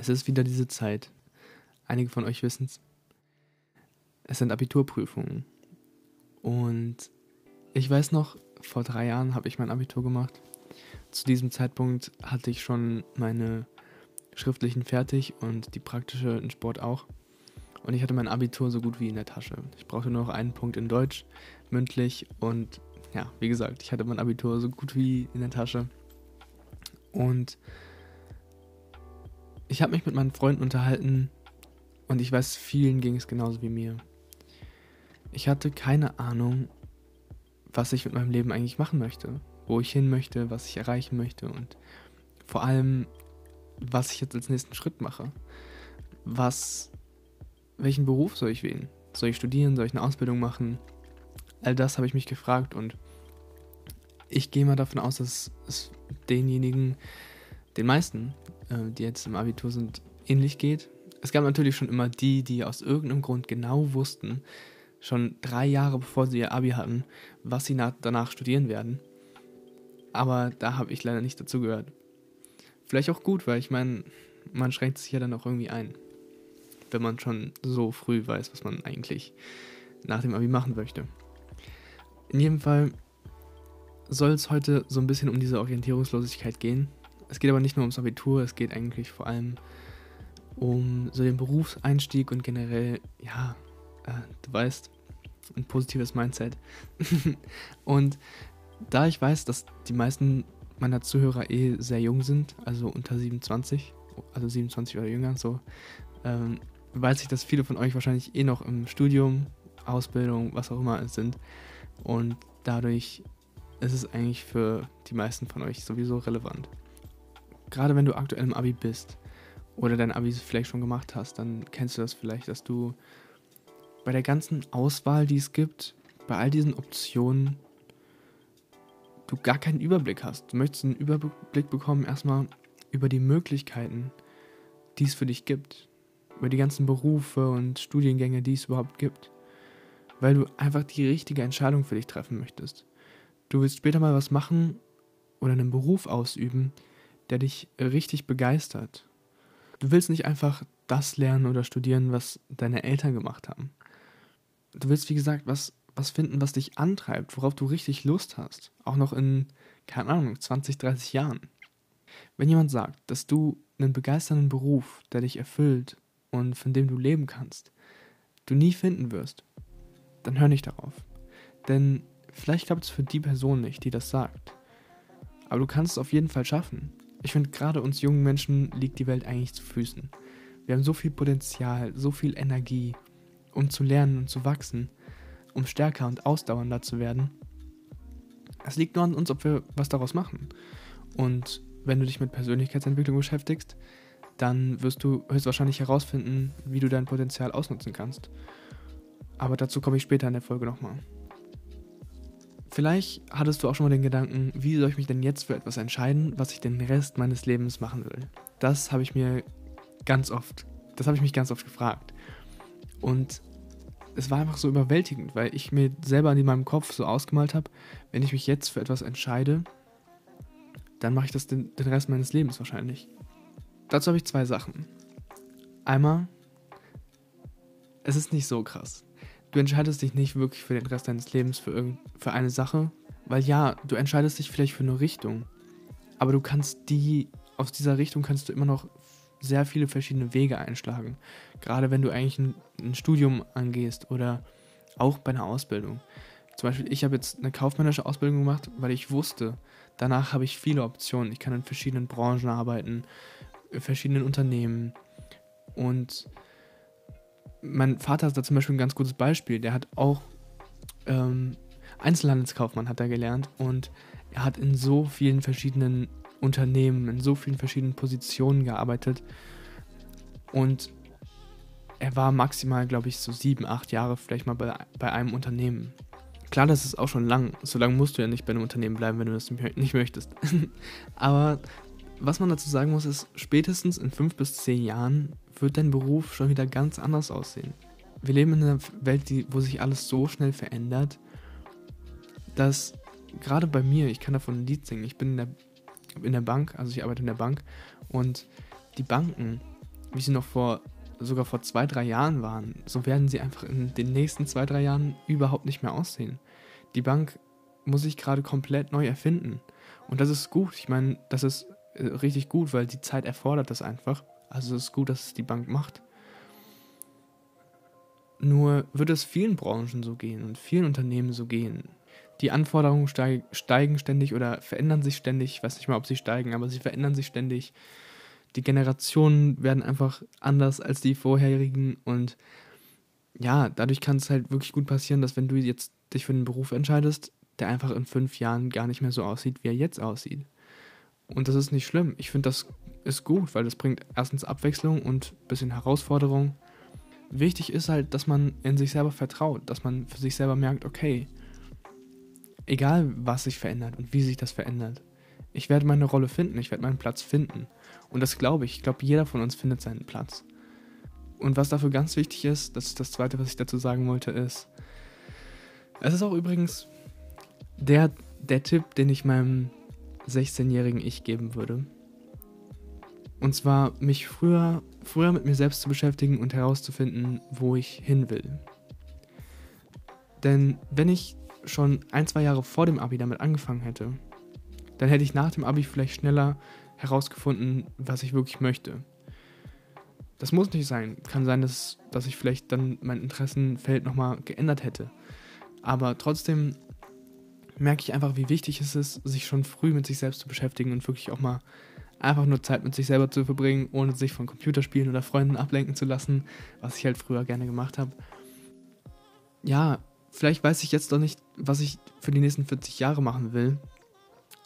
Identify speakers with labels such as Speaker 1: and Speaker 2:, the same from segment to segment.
Speaker 1: Es ist wieder diese Zeit. Einige von euch wissen es. Es sind Abiturprüfungen. Und ich weiß noch, vor drei Jahren habe ich mein Abitur gemacht. Zu diesem Zeitpunkt hatte ich schon meine schriftlichen fertig und die praktische in Sport auch. Und ich hatte mein Abitur so gut wie in der Tasche. Ich brauchte nur noch einen Punkt in Deutsch, mündlich. Und ja, wie gesagt, ich hatte mein Abitur so gut wie in der Tasche. Und ich habe mich mit meinen Freunden unterhalten und ich weiß, vielen ging es genauso wie mir. Ich hatte keine Ahnung, was ich mit meinem Leben eigentlich machen möchte, wo ich hin möchte, was ich erreichen möchte und vor allem, was ich jetzt als nächsten Schritt mache. Was, welchen Beruf soll ich wählen? Soll ich studieren? Soll ich eine Ausbildung machen? All das habe ich mich gefragt und ich gehe mal davon aus, dass es denjenigen, den meisten, äh, die jetzt im Abitur sind, ähnlich geht. Es gab natürlich schon immer die, die aus irgendeinem Grund genau wussten, schon drei Jahre bevor sie ihr Abi hatten, was sie danach studieren werden. Aber da habe ich leider nicht dazu gehört. Vielleicht auch gut, weil ich meine, man schränkt sich ja dann auch irgendwie ein, wenn man schon so früh weiß, was man eigentlich nach dem Abi machen möchte. In jedem Fall soll es heute so ein bisschen um diese Orientierungslosigkeit gehen. Es geht aber nicht nur ums Abitur, es geht eigentlich vor allem um so den Berufseinstieg und generell, ja, äh, du weißt, ein positives Mindset. und da ich weiß, dass die meisten meiner Zuhörer eh sehr jung sind, also unter 27, also 27 oder jünger, so, ähm, weiß ich, dass viele von euch wahrscheinlich eh noch im Studium, Ausbildung, was auch immer sind. Und dadurch ist es eigentlich für die meisten von euch sowieso relevant. Gerade wenn du aktuell im Abi bist oder dein Abi vielleicht schon gemacht hast, dann kennst du das vielleicht, dass du bei der ganzen Auswahl, die es gibt, bei all diesen Optionen, du gar keinen Überblick hast. Du möchtest einen Überblick bekommen erstmal über die Möglichkeiten, die es für dich gibt. Über die ganzen Berufe und Studiengänge, die es überhaupt gibt. Weil du einfach die richtige Entscheidung für dich treffen möchtest. Du willst später mal was machen oder einen Beruf ausüben, der dich richtig begeistert. Du willst nicht einfach das lernen oder studieren, was deine Eltern gemacht haben. Du willst, wie gesagt, was, was finden, was dich antreibt, worauf du richtig Lust hast. Auch noch in, keine Ahnung, 20, 30 Jahren. Wenn jemand sagt, dass du einen begeisternden Beruf, der dich erfüllt und von dem du leben kannst, du nie finden wirst, dann hör nicht darauf. Denn vielleicht klappt es für die Person nicht, die das sagt. Aber du kannst es auf jeden Fall schaffen. Ich finde, gerade uns jungen Menschen liegt die Welt eigentlich zu Füßen. Wir haben so viel Potenzial, so viel Energie, um zu lernen und zu wachsen, um stärker und ausdauernder zu werden. Es liegt nur an uns, ob wir was daraus machen. Und wenn du dich mit Persönlichkeitsentwicklung beschäftigst, dann wirst du höchstwahrscheinlich herausfinden, wie du dein Potenzial ausnutzen kannst. Aber dazu komme ich später in der Folge nochmal. Vielleicht hattest du auch schon mal den Gedanken, wie soll ich mich denn jetzt für etwas entscheiden, was ich den Rest meines Lebens machen will? Das habe ich mir ganz oft, das habe ich mich ganz oft gefragt. Und es war einfach so überwältigend, weil ich mir selber in meinem Kopf so ausgemalt habe, wenn ich mich jetzt für etwas entscheide, dann mache ich das den, den Rest meines Lebens wahrscheinlich. Dazu habe ich zwei Sachen. Einmal, es ist nicht so krass du entscheidest dich nicht wirklich für den Rest deines Lebens für, für eine Sache, weil ja, du entscheidest dich vielleicht für eine Richtung, aber du kannst die, aus dieser Richtung kannst du immer noch sehr viele verschiedene Wege einschlagen. Gerade wenn du eigentlich ein, ein Studium angehst oder auch bei einer Ausbildung. Zum Beispiel, ich habe jetzt eine kaufmännische Ausbildung gemacht, weil ich wusste, danach habe ich viele Optionen. Ich kann in verschiedenen Branchen arbeiten, in verschiedenen Unternehmen und mein Vater ist da zum Beispiel ein ganz gutes Beispiel. Der hat auch ähm, Einzelhandelskaufmann hat er gelernt und er hat in so vielen verschiedenen Unternehmen, in so vielen verschiedenen Positionen gearbeitet und er war maximal, glaube ich, so sieben, acht Jahre vielleicht mal bei, bei einem Unternehmen. Klar, das ist auch schon lang. So lange musst du ja nicht bei einem Unternehmen bleiben, wenn du das nicht möchtest. Aber was man dazu sagen muss, ist, spätestens in fünf bis zehn Jahren wird dein Beruf schon wieder ganz anders aussehen. Wir leben in einer Welt, die, wo sich alles so schnell verändert, dass gerade bei mir, ich kann davon ein Lied singen, ich bin in der, in der Bank, also ich arbeite in der Bank und die Banken, wie sie noch vor, sogar vor zwei, drei Jahren waren, so werden sie einfach in den nächsten zwei, drei Jahren überhaupt nicht mehr aussehen. Die Bank muss sich gerade komplett neu erfinden. Und das ist gut. Ich meine, das ist äh, richtig gut, weil die Zeit erfordert das einfach. Also es ist gut, dass es die Bank macht. Nur wird es vielen Branchen so gehen und vielen Unternehmen so gehen. Die Anforderungen steig, steigen ständig oder verändern sich ständig. Ich weiß nicht mal, ob sie steigen, aber sie verändern sich ständig. Die Generationen werden einfach anders als die vorherigen und ja, dadurch kann es halt wirklich gut passieren, dass wenn du jetzt dich für einen Beruf entscheidest, der einfach in fünf Jahren gar nicht mehr so aussieht, wie er jetzt aussieht. Und das ist nicht schlimm. Ich finde, das ist gut, weil das bringt erstens Abwechslung und ein bisschen Herausforderung. Wichtig ist halt, dass man in sich selber vertraut, dass man für sich selber merkt, okay, egal was sich verändert und wie sich das verändert, ich werde meine Rolle finden, ich werde meinen Platz finden. Und das glaube ich. Ich glaube, jeder von uns findet seinen Platz. Und was dafür ganz wichtig ist, das ist das Zweite, was ich dazu sagen wollte, ist, es ist auch übrigens der, der Tipp, den ich meinem 16-jährigen Ich geben würde. Und zwar mich früher, früher mit mir selbst zu beschäftigen und herauszufinden, wo ich hin will. Denn wenn ich schon ein, zwei Jahre vor dem Abi damit angefangen hätte, dann hätte ich nach dem Abi vielleicht schneller herausgefunden, was ich wirklich möchte. Das muss nicht sein. Kann sein, dass, dass ich vielleicht dann mein Interessenfeld nochmal geändert hätte. Aber trotzdem merke ich einfach, wie wichtig es ist, sich schon früh mit sich selbst zu beschäftigen und wirklich auch mal einfach nur Zeit mit sich selber zu verbringen, ohne sich von Computerspielen oder Freunden ablenken zu lassen, was ich halt früher gerne gemacht habe. Ja, vielleicht weiß ich jetzt noch nicht, was ich für die nächsten 40 Jahre machen will,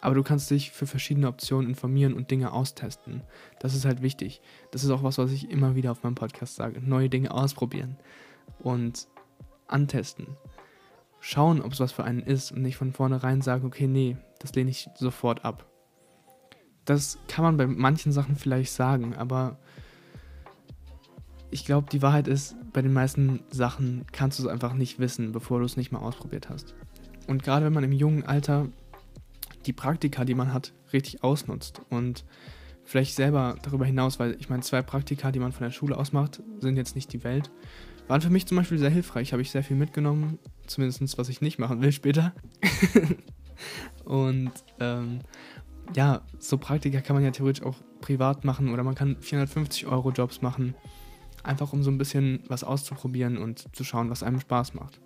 Speaker 1: aber du kannst dich für verschiedene Optionen informieren und Dinge austesten. Das ist halt wichtig. Das ist auch was, was ich immer wieder auf meinem Podcast sage. Neue Dinge ausprobieren und antesten schauen, ob es was für einen ist und nicht von vornherein sagen, okay, nee, das lehne ich sofort ab. Das kann man bei manchen Sachen vielleicht sagen, aber ich glaube, die Wahrheit ist, bei den meisten Sachen kannst du es einfach nicht wissen, bevor du es nicht mal ausprobiert hast. Und gerade wenn man im jungen Alter die Praktika, die man hat, richtig ausnutzt und vielleicht selber darüber hinaus, weil ich meine, zwei Praktika, die man von der Schule aus macht, sind jetzt nicht die Welt, waren für mich zum Beispiel sehr hilfreich, habe ich sehr viel mitgenommen, zumindest was ich nicht machen will später. und ähm, ja, so Praktika kann man ja theoretisch auch privat machen oder man kann 450 Euro Jobs machen, einfach um so ein bisschen was auszuprobieren und zu schauen, was einem Spaß macht.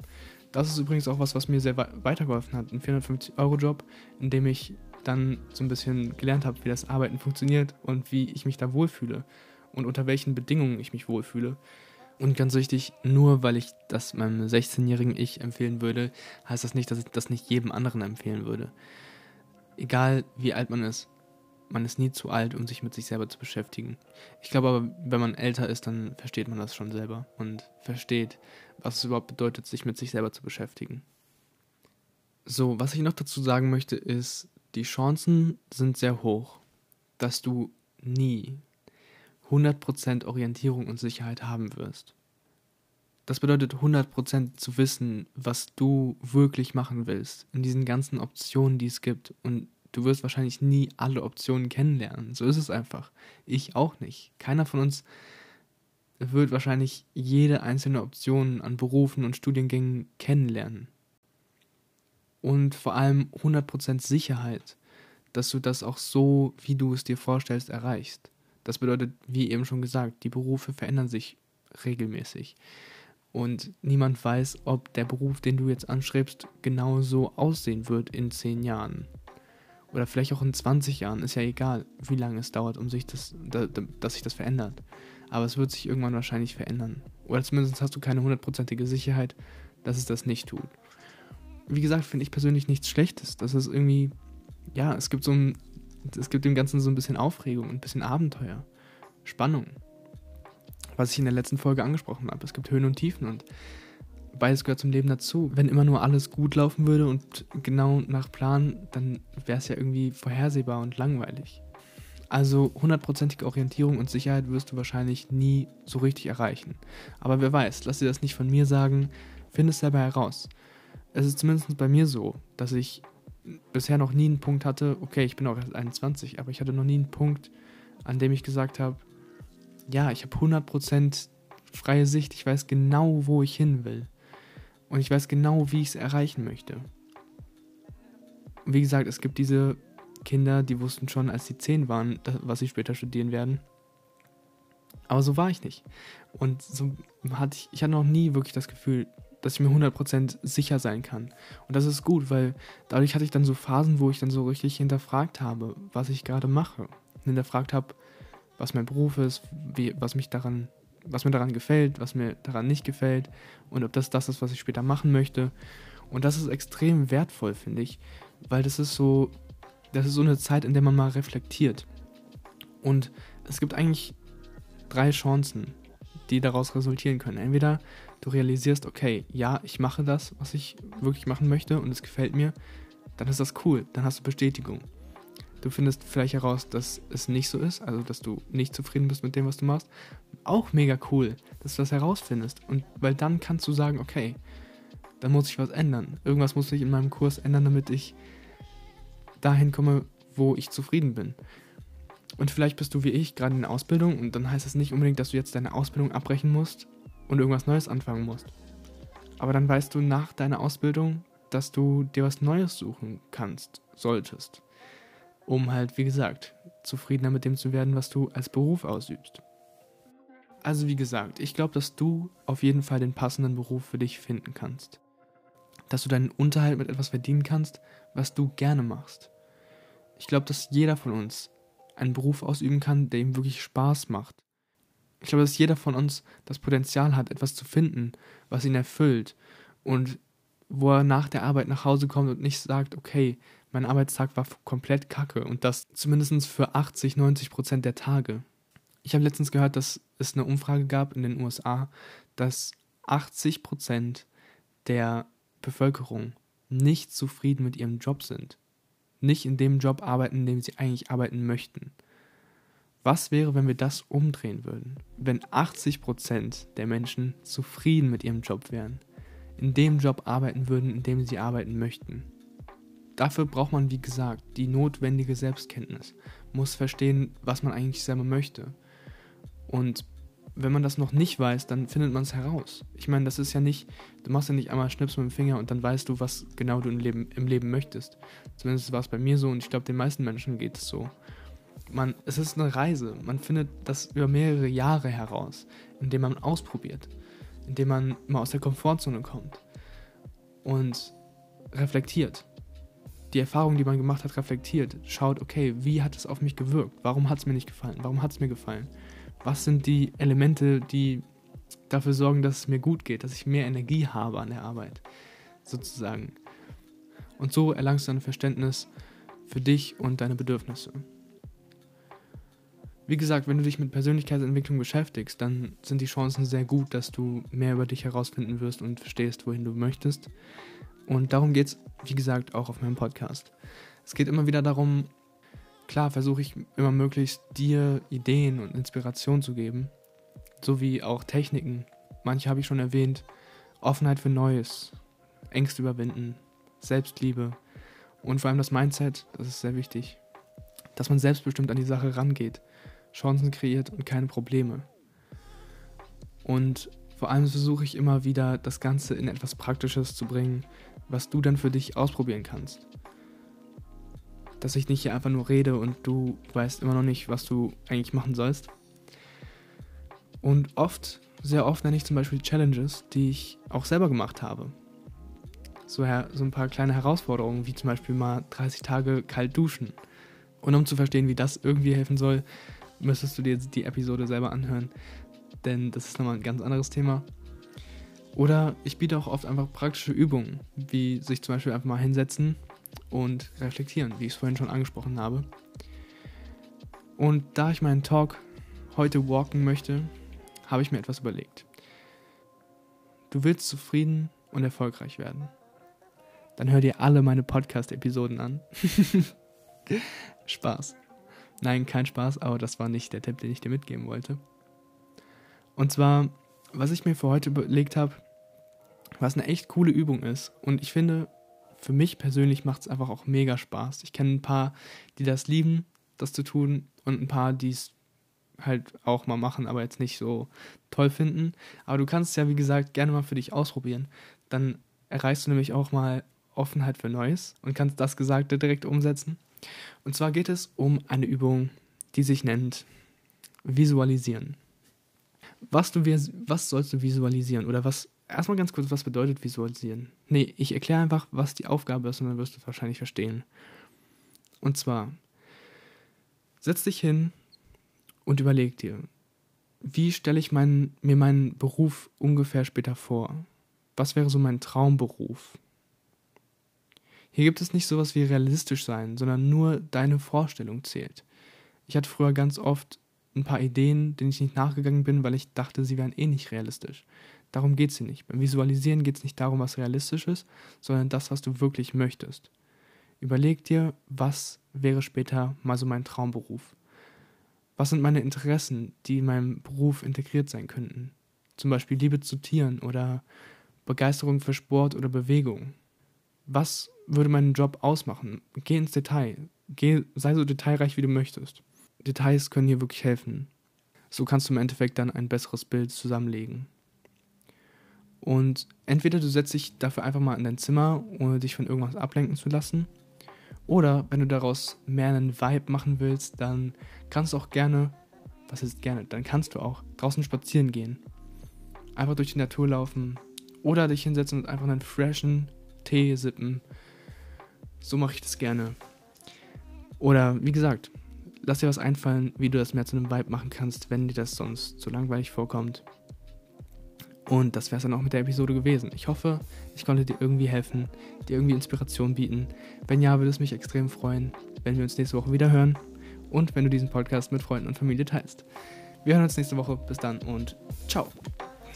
Speaker 1: Das ist übrigens auch was, was mir sehr weitergeholfen hat. Ein 450 Euro Job, in dem ich dann so ein bisschen gelernt habe, wie das Arbeiten funktioniert und wie ich mich da wohlfühle und unter welchen Bedingungen ich mich wohlfühle. Und ganz wichtig, nur weil ich das meinem 16-jährigen Ich empfehlen würde, heißt das nicht, dass ich das nicht jedem anderen empfehlen würde. Egal wie alt man ist, man ist nie zu alt, um sich mit sich selber zu beschäftigen. Ich glaube aber, wenn man älter ist, dann versteht man das schon selber und versteht, was es überhaupt bedeutet, sich mit sich selber zu beschäftigen. So, was ich noch dazu sagen möchte, ist, die Chancen sind sehr hoch, dass du nie 100% Orientierung und Sicherheit haben wirst. Das bedeutet 100% zu wissen, was du wirklich machen willst in diesen ganzen Optionen, die es gibt. Und du wirst wahrscheinlich nie alle Optionen kennenlernen. So ist es einfach. Ich auch nicht. Keiner von uns wird wahrscheinlich jede einzelne Option an Berufen und Studiengängen kennenlernen. Und vor allem 100% Sicherheit, dass du das auch so, wie du es dir vorstellst, erreichst. Das bedeutet, wie eben schon gesagt, die Berufe verändern sich regelmäßig. Und niemand weiß, ob der Beruf, den du jetzt anstrebst, genau so aussehen wird in 10 Jahren. Oder vielleicht auch in 20 Jahren. Ist ja egal, wie lange es dauert, um sich das, dass sich das verändert. Aber es wird sich irgendwann wahrscheinlich verändern. Oder zumindest hast du keine hundertprozentige Sicherheit, dass es das nicht tut. Wie gesagt, finde ich persönlich nichts Schlechtes. Das ist irgendwie, ja, es gibt so ein es gibt dem Ganzen so ein bisschen Aufregung, ein bisschen Abenteuer, Spannung. Was ich in der letzten Folge angesprochen habe. Es gibt Höhen und Tiefen und beides gehört zum Leben dazu. Wenn immer nur alles gut laufen würde und genau nach Plan, dann wäre es ja irgendwie vorhersehbar und langweilig. Also hundertprozentige Orientierung und Sicherheit wirst du wahrscheinlich nie so richtig erreichen. Aber wer weiß, lass dir das nicht von mir sagen, finde es selber heraus. Es ist zumindest bei mir so, dass ich bisher noch nie einen Punkt hatte, okay, ich bin auch erst 21, aber ich hatte noch nie einen Punkt, an dem ich gesagt habe, ja, ich habe 100% freie Sicht. Ich weiß genau, wo ich hin will. Und ich weiß genau, wie ich es erreichen möchte. Wie gesagt, es gibt diese Kinder, die wussten schon, als sie 10 waren, was sie später studieren werden. Aber so war ich nicht. Und so hatte ich, ich hatte noch nie wirklich das Gefühl, dass ich mir 100% sicher sein kann. Und das ist gut, weil dadurch hatte ich dann so Phasen, wo ich dann so richtig hinterfragt habe, was ich gerade mache. Hinterfragt habe, was mein Beruf ist, wie, was mich daran, was mir daran gefällt, was mir daran nicht gefällt und ob das das ist, was ich später machen möchte. Und das ist extrem wertvoll, finde ich, weil das ist so, das ist so eine Zeit, in der man mal reflektiert. Und es gibt eigentlich drei Chancen, die daraus resultieren können. Entweder du realisierst, okay, ja, ich mache das, was ich wirklich machen möchte und es gefällt mir, dann ist das cool, dann hast du Bestätigung. Du findest vielleicht heraus, dass es nicht so ist, also dass du nicht zufrieden bist mit dem, was du machst. Auch mega cool, dass du das herausfindest. Und weil dann kannst du sagen, okay, dann muss ich was ändern. Irgendwas muss sich in meinem Kurs ändern, damit ich dahin komme, wo ich zufrieden bin. Und vielleicht bist du wie ich gerade in der Ausbildung und dann heißt es nicht unbedingt, dass du jetzt deine Ausbildung abbrechen musst und irgendwas Neues anfangen musst. Aber dann weißt du nach deiner Ausbildung, dass du dir was Neues suchen kannst, solltest. Um halt, wie gesagt, zufriedener mit dem zu werden, was du als Beruf ausübst. Also wie gesagt, ich glaube, dass du auf jeden Fall den passenden Beruf für dich finden kannst. Dass du deinen Unterhalt mit etwas verdienen kannst, was du gerne machst. Ich glaube, dass jeder von uns einen Beruf ausüben kann, der ihm wirklich Spaß macht. Ich glaube, dass jeder von uns das Potenzial hat, etwas zu finden, was ihn erfüllt und wo er nach der Arbeit nach Hause kommt und nicht sagt, okay, mein Arbeitstag war komplett kacke und das zumindest für 80, 90 Prozent der Tage. Ich habe letztens gehört, dass es eine Umfrage gab in den USA, dass 80 Prozent der Bevölkerung nicht zufrieden mit ihrem Job sind nicht in dem Job arbeiten, in dem sie eigentlich arbeiten möchten. Was wäre, wenn wir das umdrehen würden? Wenn 80% der Menschen zufrieden mit ihrem Job wären, in dem Job arbeiten würden, in dem sie arbeiten möchten. Dafür braucht man, wie gesagt, die notwendige Selbstkenntnis, muss verstehen, was man eigentlich selber möchte. Und wenn man das noch nicht weiß, dann findet man es heraus. Ich meine, das ist ja nicht, du machst ja nicht einmal Schnips mit dem Finger und dann weißt du, was genau du im Leben, im Leben möchtest. Zumindest war es bei mir so und ich glaube, den meisten Menschen geht es so. Man, es ist eine Reise. Man findet das über mehrere Jahre heraus, indem man ausprobiert, indem man mal aus der Komfortzone kommt und reflektiert. Die Erfahrung, die man gemacht hat, reflektiert, schaut, okay, wie hat es auf mich gewirkt? Warum hat es mir nicht gefallen? Warum hat es mir gefallen? was sind die Elemente, die dafür sorgen, dass es mir gut geht, dass ich mehr Energie habe an der Arbeit, sozusagen. Und so erlangst du ein Verständnis für dich und deine Bedürfnisse. Wie gesagt, wenn du dich mit Persönlichkeitsentwicklung beschäftigst, dann sind die Chancen sehr gut, dass du mehr über dich herausfinden wirst und verstehst, wohin du möchtest. Und darum geht es, wie gesagt, auch auf meinem Podcast. Es geht immer wieder darum, Klar versuche ich immer möglichst dir Ideen und Inspiration zu geben, sowie auch Techniken. Manche habe ich schon erwähnt. Offenheit für Neues, Ängste überwinden, Selbstliebe und vor allem das Mindset, das ist sehr wichtig. Dass man selbstbestimmt an die Sache rangeht, Chancen kreiert und keine Probleme. Und vor allem versuche ich immer wieder, das Ganze in etwas Praktisches zu bringen, was du dann für dich ausprobieren kannst dass ich nicht hier einfach nur rede und du weißt immer noch nicht, was du eigentlich machen sollst. Und oft, sehr oft nenne ich zum Beispiel Challenges, die ich auch selber gemacht habe. So, so ein paar kleine Herausforderungen, wie zum Beispiel mal 30 Tage kalt duschen. Und um zu verstehen, wie das irgendwie helfen soll, müsstest du dir die Episode selber anhören. Denn das ist nochmal ein ganz anderes Thema. Oder ich biete auch oft einfach praktische Übungen, wie sich zum Beispiel einfach mal hinsetzen und reflektieren, wie ich es vorhin schon angesprochen habe. Und da ich meinen Talk heute walken möchte, habe ich mir etwas überlegt. Du willst zufrieden und erfolgreich werden. Dann hör dir alle meine Podcast-Episoden an. Spaß. Nein, kein Spaß, aber das war nicht der Tipp, den ich dir mitgeben wollte. Und zwar, was ich mir für heute überlegt habe, was eine echt coole Übung ist. Und ich finde, für mich persönlich macht es einfach auch mega Spaß. Ich kenne ein paar, die das lieben, das zu tun, und ein paar, die es halt auch mal machen, aber jetzt nicht so toll finden. Aber du kannst es ja, wie gesagt, gerne mal für dich ausprobieren. Dann erreichst du nämlich auch mal Offenheit für Neues und kannst das Gesagte direkt umsetzen. Und zwar geht es um eine Übung, die sich nennt Visualisieren. Was, du, was sollst du visualisieren? Oder was, erstmal ganz kurz, was bedeutet visualisieren? Nee, ich erkläre einfach, was die Aufgabe ist und dann wirst du es wahrscheinlich verstehen. Und zwar, setz dich hin und überleg dir, wie stelle ich mein, mir meinen Beruf ungefähr später vor? Was wäre so mein Traumberuf? Hier gibt es nicht sowas wie realistisch sein, sondern nur deine Vorstellung zählt. Ich hatte früher ganz oft ein paar Ideen, denen ich nicht nachgegangen bin, weil ich dachte, sie wären eh nicht realistisch. Darum geht es hier nicht. Beim Visualisieren geht es nicht darum, was realistisch ist, sondern das, was du wirklich möchtest. Überleg dir, was wäre später mal so mein Traumberuf? Was sind meine Interessen, die in meinem Beruf integriert sein könnten? Zum Beispiel Liebe zu Tieren oder Begeisterung für Sport oder Bewegung. Was würde meinen Job ausmachen? Geh ins Detail. Geh, sei so detailreich, wie du möchtest. Details können hier wirklich helfen. So kannst du im Endeffekt dann ein besseres Bild zusammenlegen. Und entweder du setzt dich dafür einfach mal in dein Zimmer, ohne dich von irgendwas ablenken zu lassen. Oder wenn du daraus mehr einen Vibe machen willst, dann kannst du auch gerne, was ist gerne, dann kannst du auch draußen spazieren gehen. Einfach durch die Natur laufen. Oder dich hinsetzen und einfach einen freshen Tee sippen. So mache ich das gerne. Oder wie gesagt, lass dir was einfallen, wie du das mehr zu einem Vibe machen kannst, wenn dir das sonst zu langweilig vorkommt. Und das wäre es dann auch mit der Episode gewesen. Ich hoffe, ich konnte dir irgendwie helfen, dir irgendwie Inspiration bieten. Wenn ja, würde es mich extrem freuen, wenn wir uns nächste Woche wieder hören und wenn du diesen Podcast mit Freunden und Familie teilst. Wir hören uns nächste Woche. Bis dann und ciao.